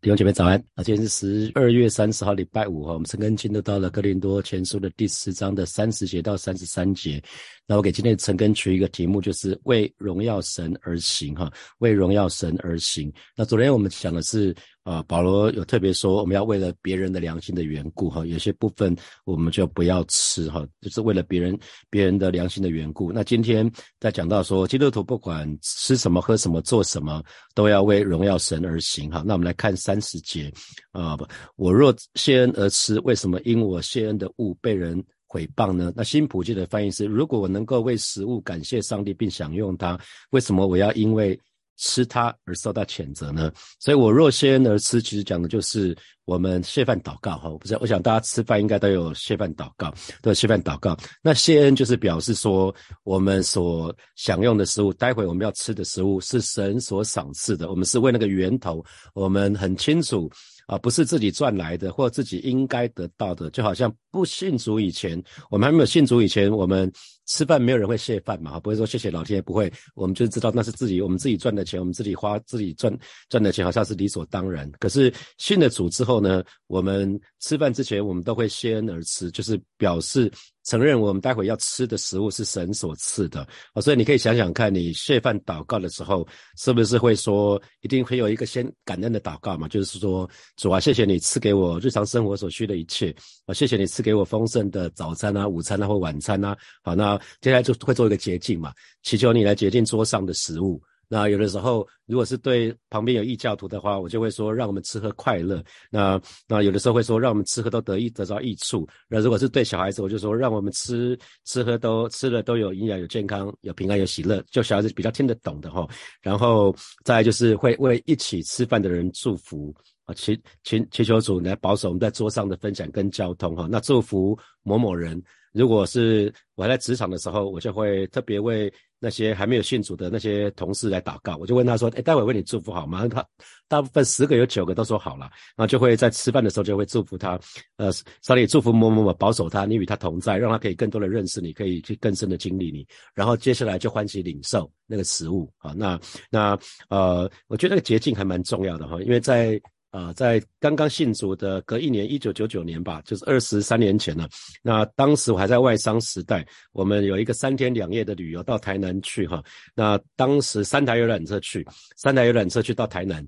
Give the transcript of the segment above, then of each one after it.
弟兄姐妹早安啊！今天是十二月三十号，礼拜五哈。我们陈根进都到了哥林多前书的第十章的三十节到三十三节。那我给今天陈根取一个题目，就是为荣耀神而行哈，为荣耀神而行。那昨天我们讲的是。啊，保罗有特别说，我们要为了别人的良心的缘故，哈，有些部分我们就不要吃，哈，就是为了别人别人的良心的缘故。那今天在讲到说，基督徒不管吃什么、喝什么、做什么，都要为荣耀神而行，哈。那我们来看三十节，啊，我若谢恩而吃，为什么因我谢恩的物被人毁谤呢？那新普济的翻译是：如果我能够为食物感谢上帝并享用它，为什么我要因为？吃它而受到谴责呢？所以我若谢恩而吃，其实讲的就是我们谢饭祷告哈。不是，我想大家吃饭应该都有谢饭祷告，都有谢饭祷告。那谢恩就是表示说，我们所享用的食物，待会我们要吃的食物是神所赏赐的，我们是为那个源头，我们很清楚啊，不是自己赚来的或自己应该得到的。就好像不信主以前，我们还没有信主以前，我们。吃饭没有人会谢饭嘛，不会说谢谢老天爷，不会，我们就知道那是自己，我们自己赚的钱，我们自己花自己赚赚的钱，好像是理所当然。可是信了主之后呢，我们吃饭之前，我们都会谢恩而吃，就是表示。承认我们待会要吃的食物是神所赐的啊，所以你可以想想看，你谢饭祷告的时候，是不是会说一定会有一个先感恩的祷告嘛？就是说，主啊，谢谢你赐给我日常生活所需的一切啊，谢谢你赐给我丰盛的早餐啊、午餐啊或晚餐啊。好，那接下来就会做一个洁净嘛，祈求你来洁净桌上的食物。那有的时候，如果是对旁边有异教徒的话，我就会说让我们吃喝快乐。那那有的时候会说让我们吃喝都得益得到益处。那如果是对小孩子，我就说让我们吃吃喝都吃了都有营养、有健康、有平安、有喜乐，就小孩子比较听得懂的哈。然后再就是会为一起吃饭的人祝福啊，祈祈祈求主来保守我们在桌上的分享跟交通哈。那祝福某某人。如果是我还在职场的时候，我就会特别为那些还没有信主的那些同事来祷告。我就问他说：“哎，待会为你祝福好吗？”他大部分十个有九个都说好了，然后就会在吃饭的时候就会祝福他。呃，上帝祝福某某某，保守他，你与他同在，让他可以更多的认识你，可以去更深的经历你。然后接下来就欢喜领受那个食物啊。那那呃，我觉得那个捷径还蛮重要的哈，因为在。啊，在刚刚信主的隔一年，一九九九年吧，就是二十三年前了。那当时我还在外商时代，我们有一个三天两夜的旅游到台南去哈。那当时三台游览车去，三台游览车去到台南，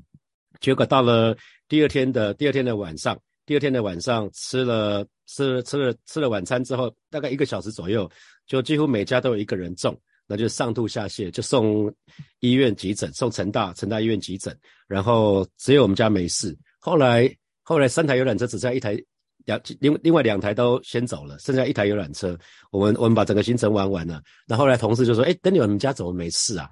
结果到了第二天的第二天的晚上，第二天的晚上吃了吃了吃了吃了晚餐之后，大概一个小时左右，就几乎每家都有一个人中。那就上吐下泻，就送医院急诊，送成大成大医院急诊，然后只有我们家没事。后来后来三台游览车只剩一台，两另另外两台都先走了，剩下一台游览车。我们我们把整个行程玩完了。那后来同事就说：“哎，等你们家怎么没事啊？”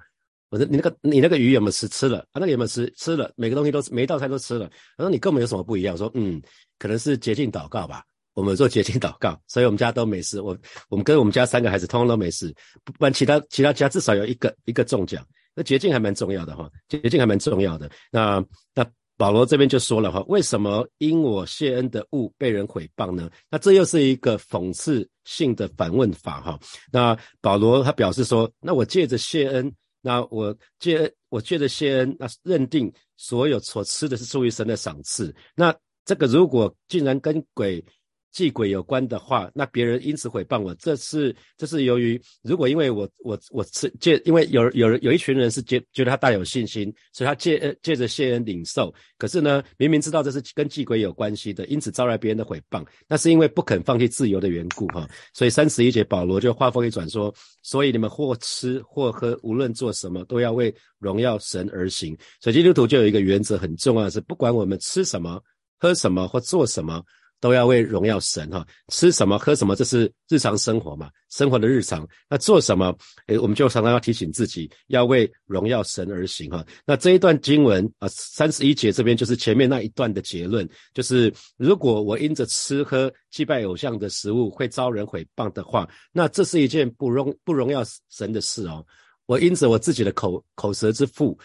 我说：“你那个你那个鱼有没有吃？吃了啊？那个有没有吃？吃了，每个东西都每一道菜都吃了。”他说：“你跟我们有什么不一样？”我说：“嗯，可能是洁净祷告吧。”我们做洁净祷告，所以我们家都没事。我我们跟我们家三个孩子通通都没事，不然其他其他家至少有一个一个中奖。那洁净还蛮重要的哈，洁净还蛮重要的。那那保罗这边就说了哈，为什么因我谢恩的物被人毁谤呢？那这又是一个讽刺性的反问法哈。那保罗他表示说，那我借着谢恩，那我借我借着谢恩，那认定所有所吃的是出于神的赏赐。那这个如果竟然跟鬼。祭鬼有关的话，那别人因此毁谤我，这是这是由于如果因为我我我是借，因为有有人有一群人是借觉得他大有信心，所以他借借着谢恩领受，可是呢明明知道这是跟祭鬼有关系的，因此招来别人的毁谤，那是因为不肯放弃自由的缘故哈。所以三十一节保罗就话锋一转说，所以你们或吃或喝，无论做什么，都要为荣耀神而行。所以基督徒就有一个原则很重要的是，不管我们吃什么、喝什么或做什么。都要为荣耀神哈，吃什么喝什么，这是日常生活嘛，生活的日常。那做什么，诶，我们就常常要提醒自己，要为荣耀神而行哈。那这一段经文啊，三十一节这边就是前面那一段的结论，就是如果我因着吃喝祭拜偶像的食物会遭人毁谤的话，那这是一件不荣不荣耀神的事哦。我因着我自己的口口舌之腹。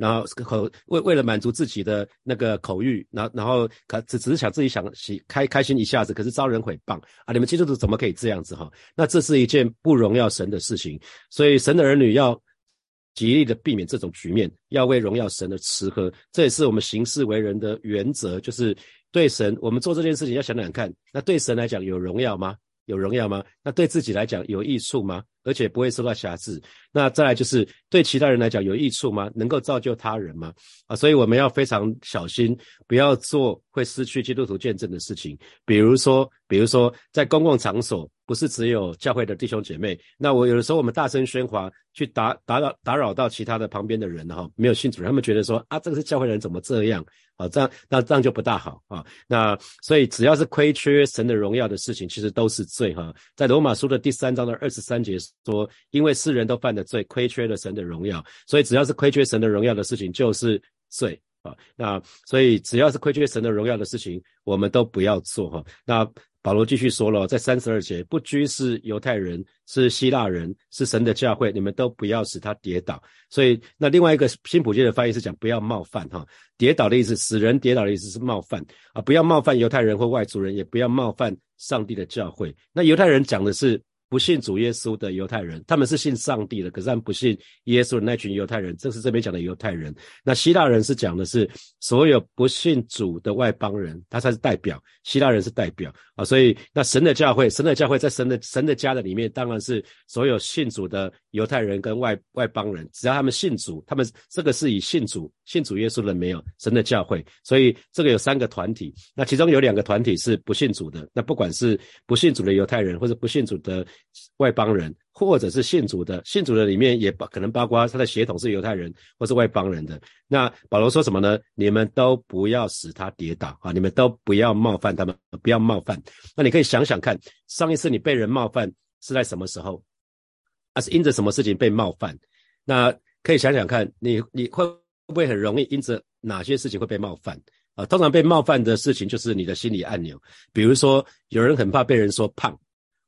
然后口为为了满足自己的那个口欲，然后然后可只只是想自己想喜开开心一下子，可是招人诽谤啊！你们基督徒怎么可以这样子哈？那这是一件不荣耀神的事情，所以神的儿女要极力的避免这种局面，要为荣耀神而吃喝。这也是我们行事为人的原则，就是对神，我们做这件事情要想想看，那对神来讲有荣耀吗？有荣耀吗？那对自己来讲有益处吗？而且不会受到瑕疵。那再来就是对其他人来讲有益处吗？能够造就他人吗？啊，所以我们要非常小心，不要做会失去基督徒见证的事情。比如说，比如说在公共场所，不是只有教会的弟兄姐妹。那我有的时候我们大声喧哗，去打打扰打扰到其他的旁边的人哈，没有信主，他们觉得说啊，这个是教会人怎么这样？啊，这样那这样就不大好啊。那所以只要是亏缺神的荣耀的事情，其实都是罪哈。在罗马书的第三章的二十三节说，因为世人都犯了罪，亏缺了神的荣耀，所以只要是亏缺神的荣耀的事情，就是罪啊。那所以只要是亏缺神的荣耀的事情，我们都不要做哈。那。保罗继续说了，在三十二节，不拘是犹太人，是希腊人，是神的教会，你们都不要使他跌倒。所以，那另外一个新普界的翻译是讲不要冒犯哈，跌倒的意思，使人跌倒的意思是冒犯啊，不要冒犯犹太人或外族人，也不要冒犯上帝的教会。那犹太人讲的是。不信主耶稣的犹太人，他们是信上帝的，可是他们不信耶稣的那群犹太人，这是这边讲的犹太人。那希腊人是讲的是所有不信主的外邦人，他才是代表。希腊人是代表啊，所以那神的教会，神的教会在神的神的家的里面，当然是所有信主的犹太人跟外外邦人，只要他们信主，他们这个是以信主信主耶稣的没有神的教会，所以这个有三个团体，那其中有两个团体是不信主的，那不管是不信主的犹太人或者不信主的。外邦人，或者是信主的，信主的里面也包可能包括他的血统是犹太人或是外邦人的。那保罗说什么呢？你们都不要使他跌倒啊！你们都不要冒犯他们，不要冒犯。那你可以想想看，上一次你被人冒犯是在什么时候？啊，是因着什么事情被冒犯？那可以想想看，你你会不会很容易因着哪些事情会被冒犯啊？通常被冒犯的事情就是你的心理按钮，比如说有人很怕被人说胖。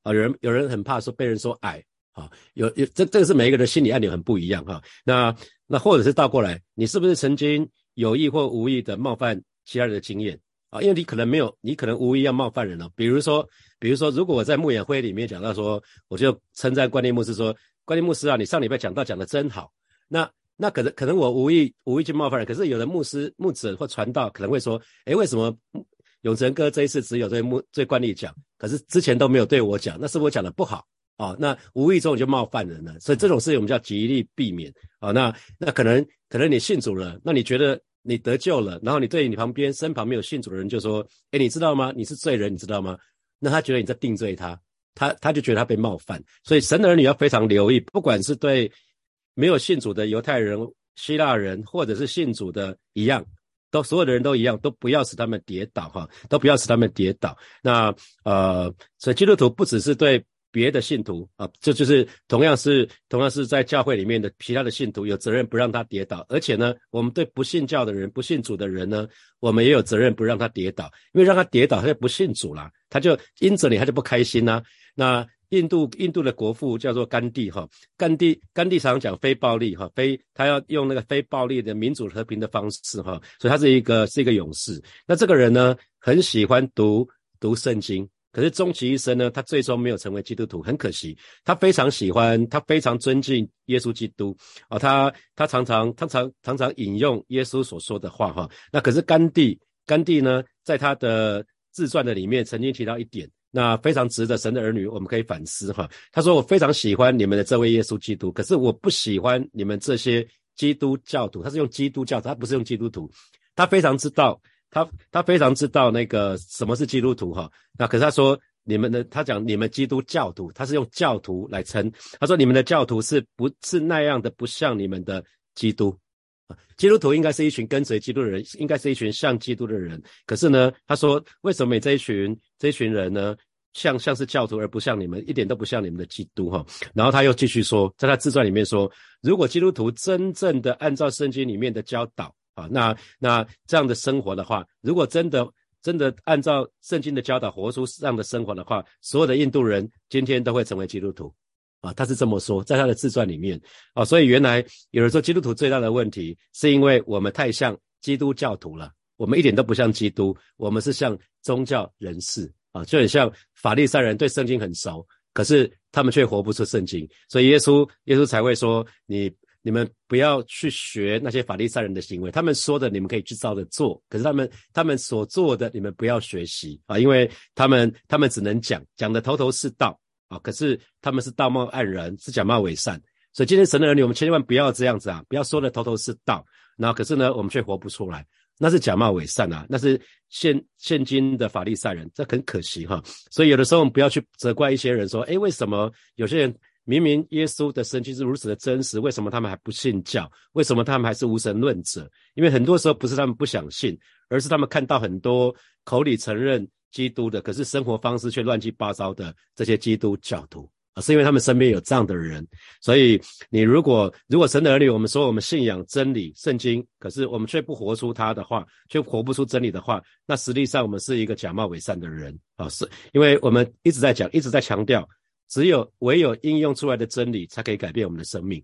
啊，有人有人很怕说被人说矮，啊，有有这这个是每一个人心理按钮很不一样哈。那那或者是倒过来，你是不是曾经有意或无意的冒犯其他人的经验啊？因为你可能没有，你可能无意要冒犯人了。比如说，比如说，如果我在牧演会里面讲到说，我就称赞关念牧师说，关念牧师啊，你上礼拜讲到讲的真好。那那可能可能我无意无意去冒犯人，可是有的牧师牧者或传道可能会说，诶，为什么？永成哥这一次只有对木对惯例讲，可是之前都没有对我讲，那是我讲的不好啊？那无意中就冒犯人了，所以这种事情我们叫极力避免啊。那那可能可能你信主了，那你觉得你得救了，然后你对你旁边身旁没有信主的人就说：“哎，你知道吗？你是罪人，你知道吗？”那他觉得你在定罪他，他他就觉得他被冒犯。所以神的儿女要非常留意，不管是对没有信主的犹太人、希腊人，或者是信主的一样。都所有的人都一样，都不要使他们跌倒哈，都不要使他们跌倒。那呃，所以基督徒不只是对别的信徒啊，这就是同样是同样是在教会里面的其他的信徒有责任不让他跌倒。而且呢，我们对不信教的人、不信主的人呢，我们也有责任不让他跌倒，因为让他跌倒，他就不信主了，他就因着你，他就不开心呐。那。印度印度的国父叫做甘地哈，甘地甘地常常讲非暴力哈，非他要用那个非暴力的民主和平的方式哈，所以他是一个是一个勇士。那这个人呢，很喜欢读读圣经，可是终其一生呢，他最终没有成为基督徒，很可惜。他非常喜欢，他非常尊敬耶稣基督啊，他他常常他常常常引用耶稣所说的话哈。那可是甘地甘地呢，在他的自传的里面曾经提到一点。那非常值得神的儿女，我们可以反思哈。他说：“我非常喜欢你们的这位耶稣基督，可是我不喜欢你们这些基督教徒。他是用基督教，他不是用基督徒。他非常知道，他他非常知道那个什么是基督徒哈。那可是他说你们的，他讲你们基督教徒，他是用教徒来称。他说你们的教徒是不是那样的不像你们的基督？”基督徒应该是一群跟随基督的人，应该是一群像基督的人。可是呢，他说，为什么这一群这一群人呢，像像是教徒，而不像你们，一点都不像你们的基督哈？然后他又继续说，在他自传里面说，如果基督徒真正的按照圣经里面的教导啊，那那这样的生活的话，如果真的真的按照圣经的教导活出这样的生活的话，所有的印度人今天都会成为基督徒。啊，他是这么说，在他的自传里面。啊，所以原来有人说基督徒最大的问题，是因为我们太像基督教徒了，我们一点都不像基督，我们是像宗教人士啊，就很像法利赛人对圣经很熟，可是他们却活不出圣经，所以耶稣耶稣才会说，你你们不要去学那些法利赛人的行为，他们说的你们可以去照着做，可是他们他们所做的你们不要学习。啊，因为他们他们只能讲讲的头头是道啊，可是他们是道貌岸然，是假冒伪善，所以今天神的儿女，我们千万不要这样子啊，不要说的头头是道，然后可是呢，我们却活不出来，那是假冒伪善啊，那是现现今的法利赛人，这很可惜哈，所以有的时候我们不要去责怪一些人说，诶，为什么有些人？明明耶稣的神迹是如此的真实，为什么他们还不信教？为什么他们还是无神论者？因为很多时候不是他们不想信，而是他们看到很多口里承认基督的，可是生活方式却乱七八糟的这些基督教徒啊，是因为他们身边有这样的人。所以，你如果如果神的儿女，我们说我们信仰真理圣经，可是我们却不活出他的话，却活不出真理的话，那实际上我们是一个假冒伪善的人啊！是因为我们一直在讲，一直在强调。只有唯有应用出来的真理，才可以改变我们的生命。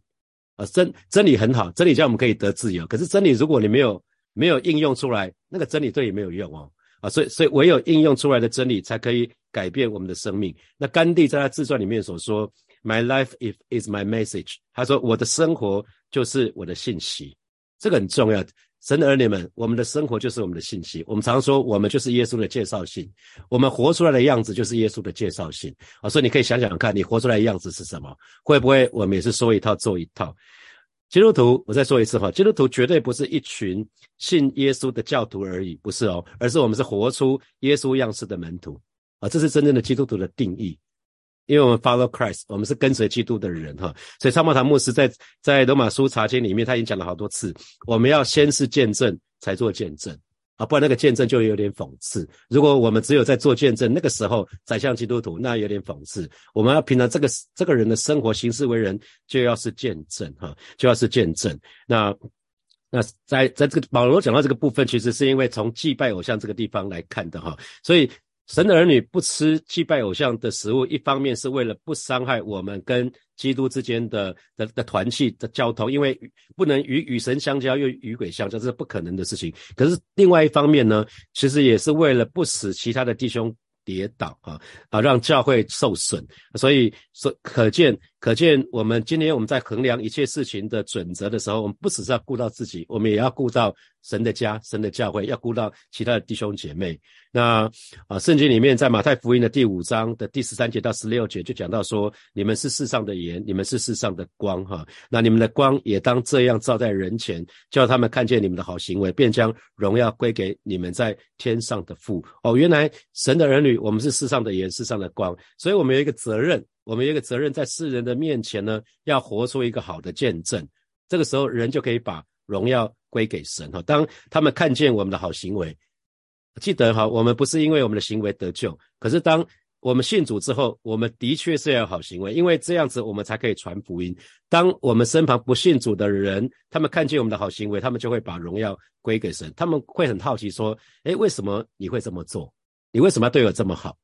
啊，真真理很好，真理叫我们可以得自由。可是真理，如果你没有没有应用出来，那个真理对你没有用哦。啊，所以所以唯有应用出来的真理，才可以改变我们的生命。那甘地在他自传里面所说：“My life is is my message。”他说：“我的生活就是我的信息。”这个很重要。神的儿女们，我们的生活就是我们的信息。我们常说，我们就是耶稣的介绍信，我们活出来的样子就是耶稣的介绍信啊！所以你可以想想看，你活出来的样子是什么？会不会我们也是说一套做一套？基督徒，我再说一次哈，基督徒绝对不是一群信耶稣的教徒而已，不是哦，而是我们是活出耶稣样式的门徒啊！这是真正的基督徒的定义。因为我们 follow Christ，我们是跟随基督的人哈，所以参谋堂牧师在在罗马书查经里面，他已经讲了好多次，我们要先是见证才做见证啊，不然那个见证就有点讽刺。如果我们只有在做见证，那个时候宰相基督徒，那有点讽刺。我们要平常这个这个人的生活行事为人，就要是见证哈，就要是见证。那那在在这个保罗讲到这个部分，其实是因为从祭拜偶像这个地方来看的哈，所以。神的儿女不吃祭拜偶像的食物，一方面是为了不伤害我们跟基督之间的的的团契的交通，因为不能与与神相交又与鬼相交，这是不可能的事情。可是另外一方面呢，其实也是为了不使其他的弟兄。跌倒啊啊，让教会受损，所以所可见可见，我们今天我们在衡量一切事情的准则的时候，我们不只是要顾到自己，我们也要顾到神的家、神的教会，要顾到其他的弟兄姐妹。那啊，圣经里面在马太福音的第五章的第十三节到十六节就讲到说，你们是世上的盐，你们是世上的光哈。那你们的光也当这样照在人前，叫他们看见你们的好行为，便将荣耀归给你们在天上的父。哦，原来神的儿女。我们是世上的盐，世上的光，所以我们有一个责任，我们有一个责任，在世人的面前呢，要活出一个好的见证。这个时候，人就可以把荣耀归给神哈。当他们看见我们的好行为，记得哈，我们不是因为我们的行为得救，可是当我们信主之后，我们的确是要有好行为，因为这样子我们才可以传福音。当我们身旁不信主的人，他们看见我们的好行为，他们就会把荣耀归给神。他们会很好奇说：“诶，为什么你会这么做？”你为什么要对我这么好？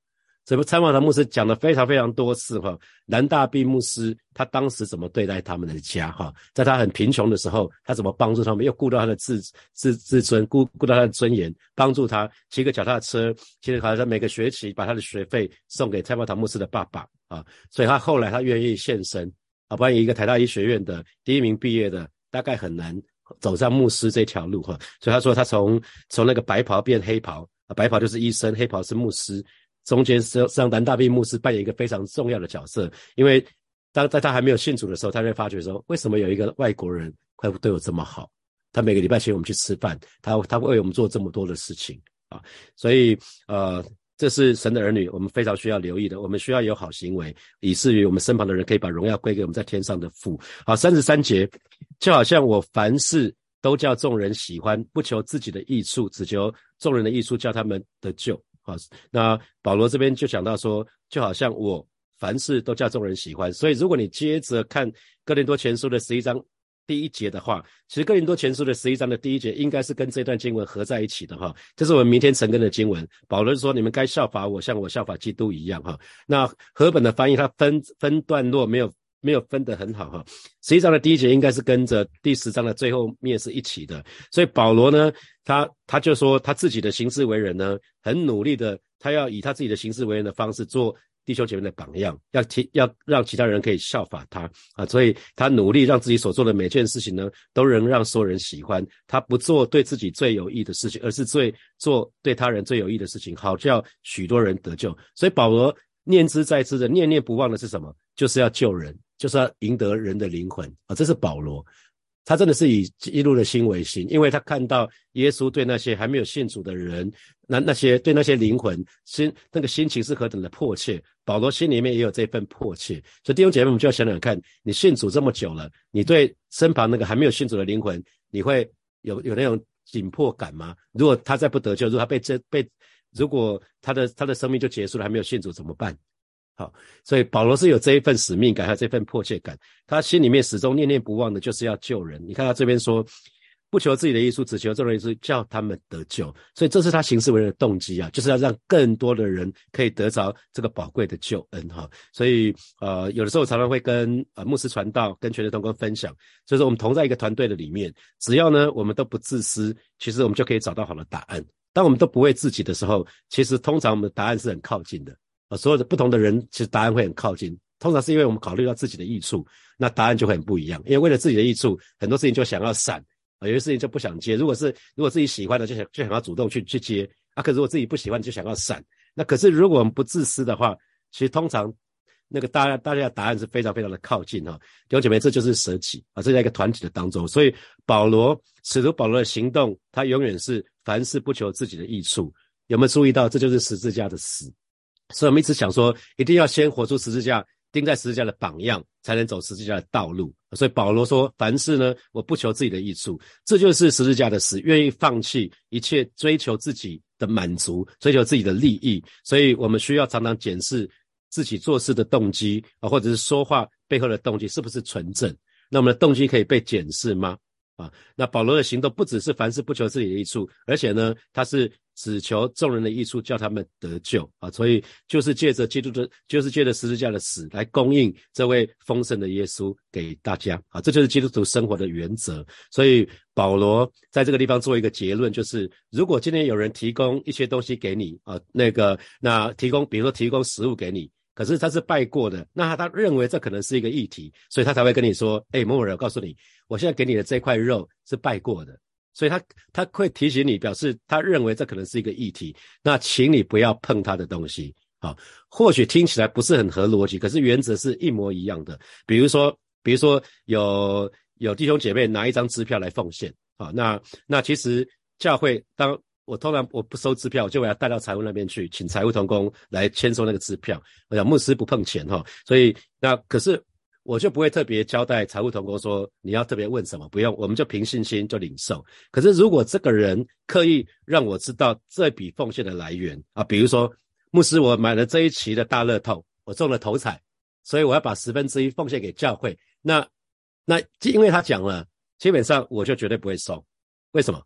这不参访的牧师讲了非常非常多次哈。南大毕牧师他当时怎么对待他们的家哈？在他很贫穷的时候，他怎么帮助他们？又顾到他的自自自尊，顾顾到他的尊严，帮助他骑个脚踏车，骑着好像每个学期把他的学费送给参访堂牧师的爸爸啊。所以他后来他愿意献身啊，不然一个台大医学院的第一名毕业的，大概很难走上牧师这条路哈。所以他说他从从那个白袍变黑袍。啊，白袍就是医生，黑袍是牧师，中间是让南大毕牧师扮演一个非常重要的角色。因为当在他还没有信主的时候，他就会发觉说，为什么有一个外国人会对我这么好？他每个礼拜请我们去吃饭，他他会为我们做这么多的事情啊！所以呃，这是神的儿女，我们非常需要留意的。我们需要有好行为，以至于我们身旁的人可以把荣耀归给我们在天上的父。好，三十三节，就好像我凡事。都叫众人喜欢，不求自己的益处，只求众人的益处，叫他们得救。好，那保罗这边就讲到说，就好像我凡事都叫众人喜欢。所以，如果你接着看哥林多前书的十一章第一节的话，其实哥林多前书的十一章的第一节应该是跟这段经文合在一起的哈。这是我们明天晨更的经文。保罗说：“你们该效法我，像我效法基督一样。”哈，那和本的翻译它分分段落没有。没有分得很好哈，实际上的第一节应该是跟着第十章的最后面是一起的，所以保罗呢，他他就说他自己的行事为人呢，很努力的，他要以他自己的行事为人的方式做弟兄姐妹的榜样，要提要让其他人可以效法他啊，所以他努力让自己所做的每件事情呢，都能让所有人喜欢。他不做对自己最有益的事情，而是最做对他人最有益的事情，好叫许多人得救。所以保罗念之在之的念念不忘的是什么？就是要救人，就是要赢得人的灵魂啊！这是保罗。他真的是以一路的心为心，因为他看到耶稣对那些还没有信主的人，那那些对那些灵魂心那个心情是何等的迫切。保罗心里面也有这份迫切，所以弟兄姐妹我们就要想想看，你信主这么久了，你对身旁那个还没有信主的灵魂，你会有有那种紧迫感吗？如果他再不得救，如果他被这被，如果他的他的生命就结束了，还没有信主怎么办？好，所以保罗是有这一份使命感，还有这份迫切感。他心里面始终念念不忘的，就是要救人。你看他这边说，不求自己的益处，只求众人益处，叫他们得救。所以这是他行事为人的动机啊，就是要让更多的人可以得着这个宝贵的救恩哈。所以呃，有的时候常常会跟呃牧师传道，跟全职同工分享，所以说我们同在一个团队的里面，只要呢我们都不自私，其实我们就可以找到好的答案。当我们都不为自己的时候，其实通常我们的答案是很靠近的。啊，所有的不同的人，其实答案会很靠近。通常是因为我们考虑到自己的益处，那答案就会很不一样。因为为了自己的益处，很多事情就想要闪，有些事情就不想接。如果是如果自己喜欢的，就想就想要主动去去接啊。可如果自己不喜欢，就想要闪。那可是如果我们不自私的话，其实通常那个大家大家的答案是非常非常的靠近哈。弟兄姐妹，这就是舍己啊，这在一个团体的当中。所以保罗使徒保罗的行动，他永远是凡事不求自己的益处。有没有注意到？这就是十字架的死。所以我们一直想说，一定要先活出十字架，钉在十字架的榜样，才能走十字架的道路。所以保罗说：“凡事呢，我不求自己的益处，这就是十字架的死，愿意放弃一切，追求自己的满足，追求自己的利益。所以我们需要常常检视自己做事的动机啊，或者是说话背后的动机是不是纯正。那我们的动机可以被检视吗？啊，那保罗的行动不只是凡事不求自己的益处，而且呢，他是。”只求众人的益处，叫他们得救啊！所以就是借着基督的，就是借着十字架的死来供应这位丰盛的耶稣给大家啊！这就是基督徒生活的原则。所以保罗在这个地方做一个结论，就是如果今天有人提供一些东西给你啊，那个那提供，比如说提供食物给你，可是他是拜过的，那他他认为这可能是一个议题，所以他才会跟你说：“哎，某某人，我告诉你，我现在给你的这块肉是拜过的。”所以他他会提醒你，表示他认为这可能是一个议题，那请你不要碰他的东西。好，或许听起来不是很合逻辑，可是原则是一模一样的。比如说，比如说有有弟兄姐妹拿一张支票来奉献，好，那那其实教会当我通常我不收支票，我就把它带到财务那边去，请财务同工来签收那个支票。我讲牧师不碰钱哈，所以那可是。我就不会特别交代财务同工说你要特别问什么，不用，我们就凭信心就领受。可是如果这个人刻意让我知道这笔奉献的来源啊，比如说牧师，我买了这一期的大乐透，我中了头彩，所以我要把十分之一奉献给教会。那那因为他讲了，基本上我就绝对不会收。为什么？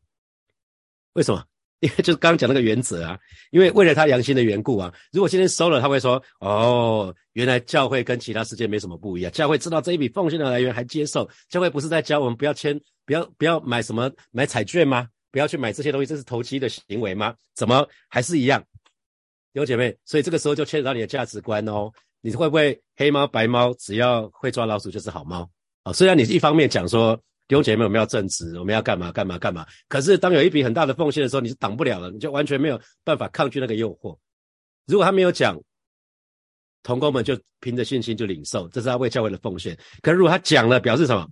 为什么？因为就是刚刚讲那个原则啊，因为为了他良心的缘故啊，如果今天收了，他会说：“哦，原来教会跟其他世界没什么不一样，教会知道这一笔奉献的来源还接受，教会不是在教我们不要签，不要不要买什么买彩券吗？不要去买这些东西，这是投机的行为吗？怎么还是一样？有姐妹，所以这个时候就牵扯到你的价值观哦，你会不会黑猫白猫，只要会抓老鼠就是好猫啊？虽然你一方面讲说。弟兄姐妹，我们要正直，我们要干嘛干嘛干嘛？可是当有一笔很大的奉献的时候，你是挡不了了，你就完全没有办法抗拒那个诱惑。如果他没有讲，同工们就凭着信心就领受，这是他为教会的奉献。可是如果他讲了，表示什么？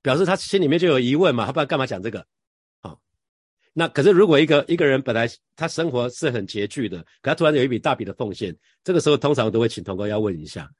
表示他心里面就有疑问嘛？他不然干嘛讲这个？好，那可是如果一个一个人本来他生活是很拮据的，可他突然有一笔大笔的奉献，这个时候通常都会请同工要问一下。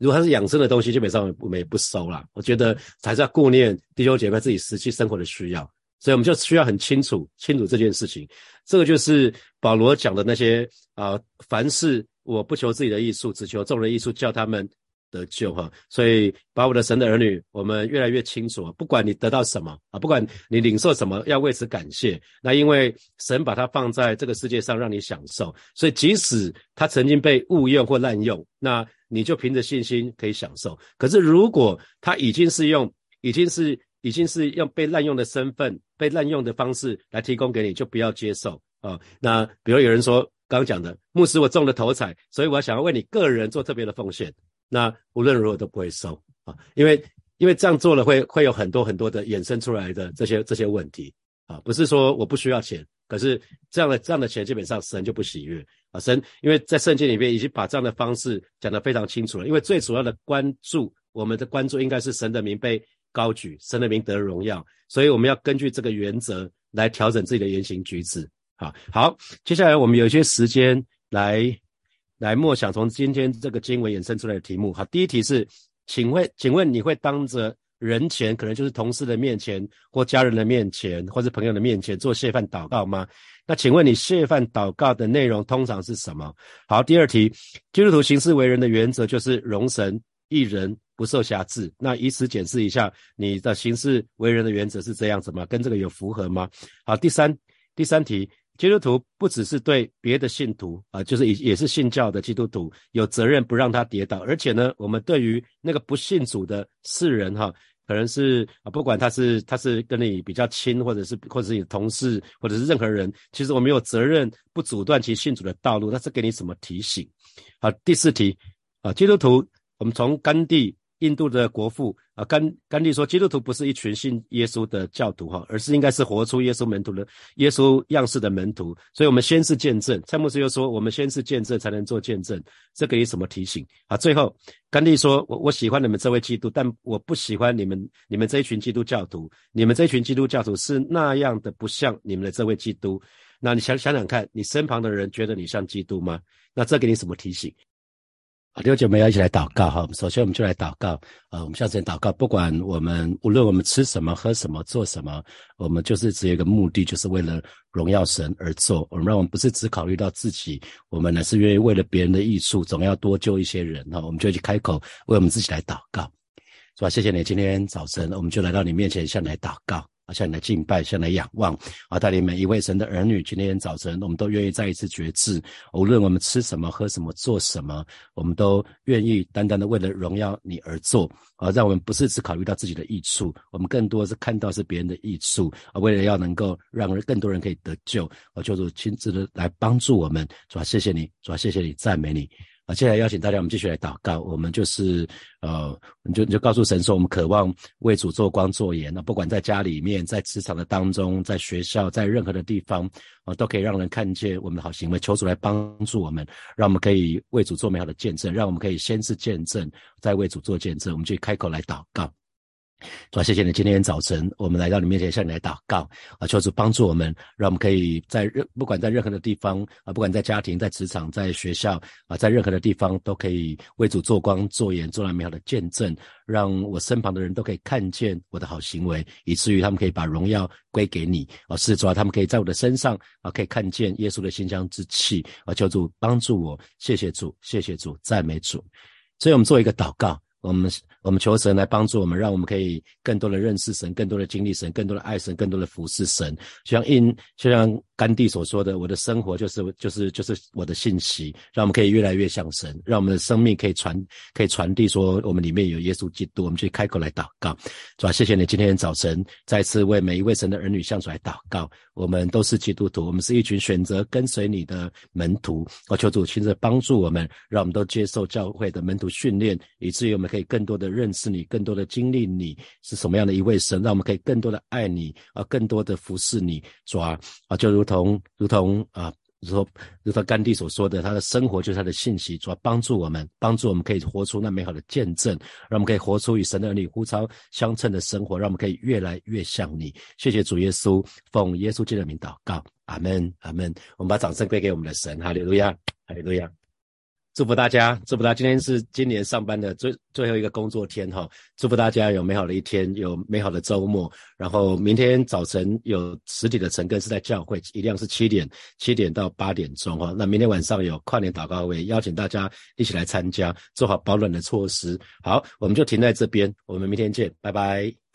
如果它是养生的东西，基本上我们也不收啦。我觉得还是要顾念弟兄姐妹自己实际生活的需要，所以我们就需要很清楚清楚这件事情。这个就是保罗讲的那些啊，凡事我不求自己的艺术，只求众人艺术，叫他们得救哈。所以把我的神的儿女，我们越来越清楚，啊不管你得到什么啊，不管你领受什么，要为此感谢。那因为神把它放在这个世界上让你享受，所以即使他曾经被误用或滥用，那。你就凭着信心可以享受。可是如果他已经是用，已经是已经是用被滥用的身份、被滥用的方式来提供给你，就不要接受啊。那比如有人说，刚刚讲的，牧师我中了头彩，所以我想要为你个人做特别的奉献。那无论如何都不会收啊，因为因为这样做了会会有很多很多的衍生出来的这些这些问题啊，不是说我不需要钱，可是这样的这样的钱基本上神就不喜悦啊，神因为在圣经里面已经把这样的方式讲得非常清楚了，因为最主要的关注我们的关注应该是神的名被高举，神的名得荣耀，所以我们要根据这个原则来调整自己的言行举止。啊，好，接下来我们有一些时间来。来默想从今天这个经文衍生出来的题目。好，第一题是，请问，请问你会当着人前，可能就是同事的面前，或家人的面前，或是朋友的面前做谢饭祷告吗？那请问你谢饭祷告的内容通常是什么？好，第二题，基督徒行事为人的原则就是容神一人不受辖制。那以此检视一下你的行事为人的原则是这样子吗？跟这个有符合吗？好，第三，第三题。基督徒不只是对别的信徒啊，就是也也是信教的基督徒有责任不让他跌倒，而且呢，我们对于那个不信主的世人哈，可能是啊，不管他是他是跟你比较亲，或者是或者是你的同事，或者是任何人，其实我们有责任不阻断其信主的道路。那是给你什么提醒？好，第四题啊，基督徒，我们从甘地。印度的国父啊，甘甘地说，基督徒不是一群信耶稣的教徒哈，而是应该是活出耶稣门徒的耶稣样式的门徒。所以，我们先是见证。蔡牧师又说，我们先是见证，才能做见证。这给你什么提醒啊？最后，甘地说，我我喜欢你们这位基督，但我不喜欢你们你们这一群基督教徒。你们这一群基督教徒是那样的不像你们的这位基督。那你想想想看，你身旁的人觉得你像基督吗？那这给你什么提醒？好，六姐妹要一起来祷告哈。首先，我们就来祷告。呃，我们向神祷告，不管我们无论我们吃什么、喝什么、做什么，我们就是只有一个目的，就是为了荣耀神而做。我们让我们不是只考虑到自己，我们呢是愿意为了别人的益处，总要多救一些人哈。我们就去开口为我们自己来祷告，是吧？谢谢你，今天早晨我们就来到你面前向你来祷告。向你来敬拜，向你来仰望，啊！带领每一位神的儿女，今天早晨，我们都愿意再一次觉知，无论我们吃什么、喝什么、做什么，我们都愿意单单的为了荣耀你而做，啊！让我们不是只考虑到自己的益处，我们更多是看到是别人的益处，啊！为了要能够让更多人可以得救，啊！就是亲自的来帮助我们，主啊，谢谢你，主啊，谢谢你，赞美你。接下来邀请大家，我们继续来祷告。我们就是，呃，你就你就告诉神说，我们渴望为主做光做盐。那不管在家里面，在职场的当中，在学校，在任何的地方，啊，都可以让人看见我们的好行为。求主来帮助我们，让我们可以为主做美好的见证，让我们可以先是见证，再为主做见证。我们就开口来祷告。主啊，谢谢你！今天早晨，我们来到你面前，向你来祷告啊，求主帮助我们，让我们可以在任不管在任何的地方啊，不管在家庭、在职场、在学校啊，在任何的地方，都可以为主做光、做盐、做那美好的见证，让我身旁的人都可以看见我的好行为，以至于他们可以把荣耀归给你啊！是主啊，他们可以在我的身上啊，可以看见耶稣的馨香之气啊！求主帮助我，谢谢主，谢谢主，赞美主。所以我们做一个祷告，我们。我们求神来帮助我们，让我们可以更多的认识神，更多的经历神，更多的爱神，更多的服侍神。就像因，就像甘地所说的，我的生活就是就是就是我的信息，让我们可以越来越像神，让我们的生命可以传可以传递说我们里面有耶稣基督。我们去开口来祷告，主啊，谢谢你今天早晨再次为每一位神的儿女向主来祷告。我们都是基督徒，我们是一群选择跟随你的门徒。我求主亲自帮助我们，让我们都接受教会的门徒训练，以至于我们可以更多的。认识你，更多的经历你是什么样的一位神，让我们可以更多的爱你啊，更多的服侍你，主啊，啊就如同如同啊，如同如同甘地所说的，他的生活就是他的信息，主要帮助我们，帮助我们可以活出那美好的见证，让我们可以活出与神的儿女呼超相称的生活，让我们可以越来越像你。谢谢主耶稣，奉耶稣基督的名祷告，阿门，阿门。我们把掌声归给我们的神，哈利路亚，哈利路亚。祝福大家，祝福大家！今天是今年上班的最最后一个工作天哈，祝福大家有美好的一天，有美好的周末。然后明天早晨有实体的晨更是在教会，一样是七点七点到八点钟哈。那明天晚上有跨年祷告会，邀请大家一起来参加，做好保暖的措施。好，我们就停在这边，我们明天见，拜拜。